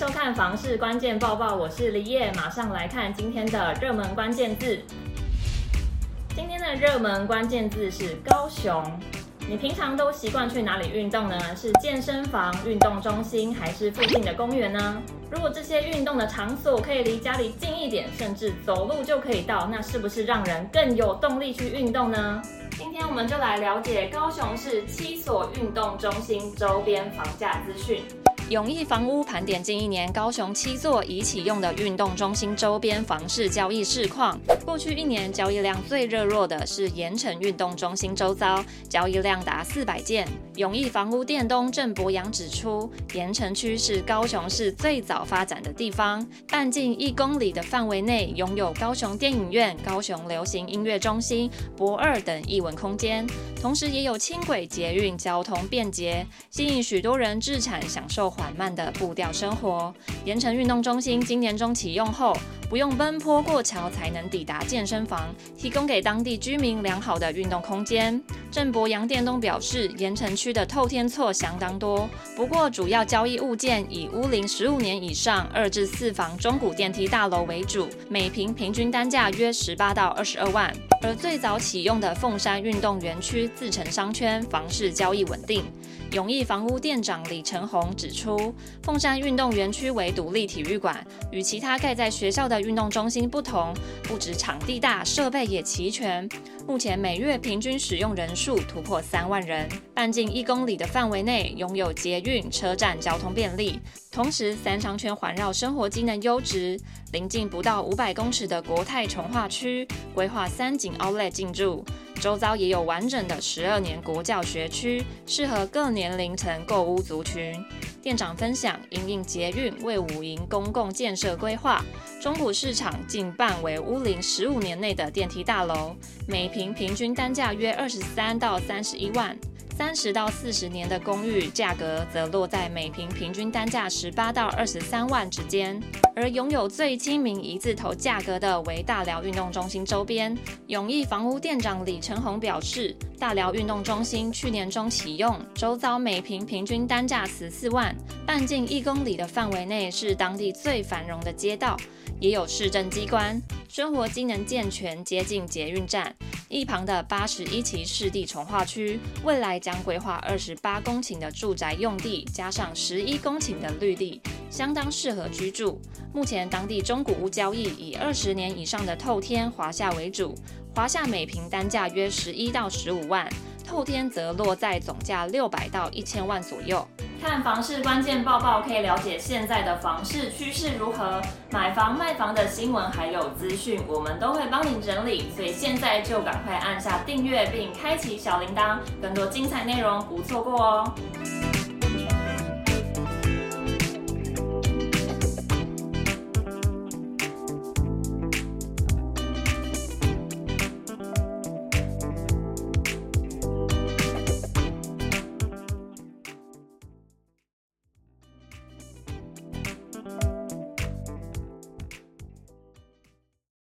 收看房市关键报报，我是李叶，马上来看今天的热门关键字。今天的热门关键字是高雄。你平常都习惯去哪里运动呢？是健身房、运动中心，还是附近的公园呢？如果这些运动的场所可以离家里近一点，甚至走路就可以到，那是不是让人更有动力去运动呢？今天我们就来了解高雄市七所运动中心周边房价资讯。永益房屋盘点近一年高雄七座已启用的运动中心周边房市交易市况。过去一年交易量最热络的是盐城运动中心周遭，交易量达四百件。永益房屋店东郑博洋指出，盐城区是高雄市最早发展的地方，半径一公里的范围内拥有高雄电影院、高雄流行音乐中心、博二等艺文空间，同时也有轻轨捷运交通便捷，吸引许多人置产享受。缓慢的步调生活。盐城运动中心今年中启用后，不用奔波过桥才能抵达健身房，提供给当地居民良好的运动空间。郑博洋店东表示，盐城区的透天厝相当多，不过主要交易物件以屋龄十五年以上、二至四房中古电梯大楼为主，每平平均单价约十八到二十二万。而最早启用的凤山运动园区自成商圈，房市交易稳定。永益房屋店长李成宏指出，凤山运动园区为独立体育馆，与其他盖在学校的运动中心不同，不止场地大，设备也齐全。目前每月平均使用人数数突破三万人，半径一公里的范围内拥有捷运车站，交通便利。同时，三商圈环绕，生活机能优质，临近不到五百公尺的国泰重化区，规划三井 Outlet 进驻。周遭也有完整的十二年国教学区，适合各年龄层购屋族群。店长分享，因应捷运为五营公共建设规划，中古市场近半为乌林十五年内的电梯大楼，每平平均单价约二十三到三十一万。三十到四十年的公寓价格则落在每平平均单价十八到二十三万之间，而拥有最亲民一字头价格的为大寮运动中心周边。永益房屋店长李成宏表示，大寮运动中心去年中启用，周遭每平平均单价十四万，半径一公里的范围内是当地最繁荣的街道，也有市政机关，生活机能健全，接近捷运站。一旁的八十一期市地重划区，未来将规划二十八公顷的住宅用地，加上十一公顷的绿地，相当适合居住。目前当地中古屋交易以二十年以上的透天华夏为主，华夏每平单价约十一到十五万，透天则落在总价六百到一千万左右。看房市关键报报，可以了解现在的房市趋势如何，买房卖房的新闻还有资讯，我们都会帮您整理。所以现在就赶快按下订阅并开启小铃铛，更多精彩内容不错过哦。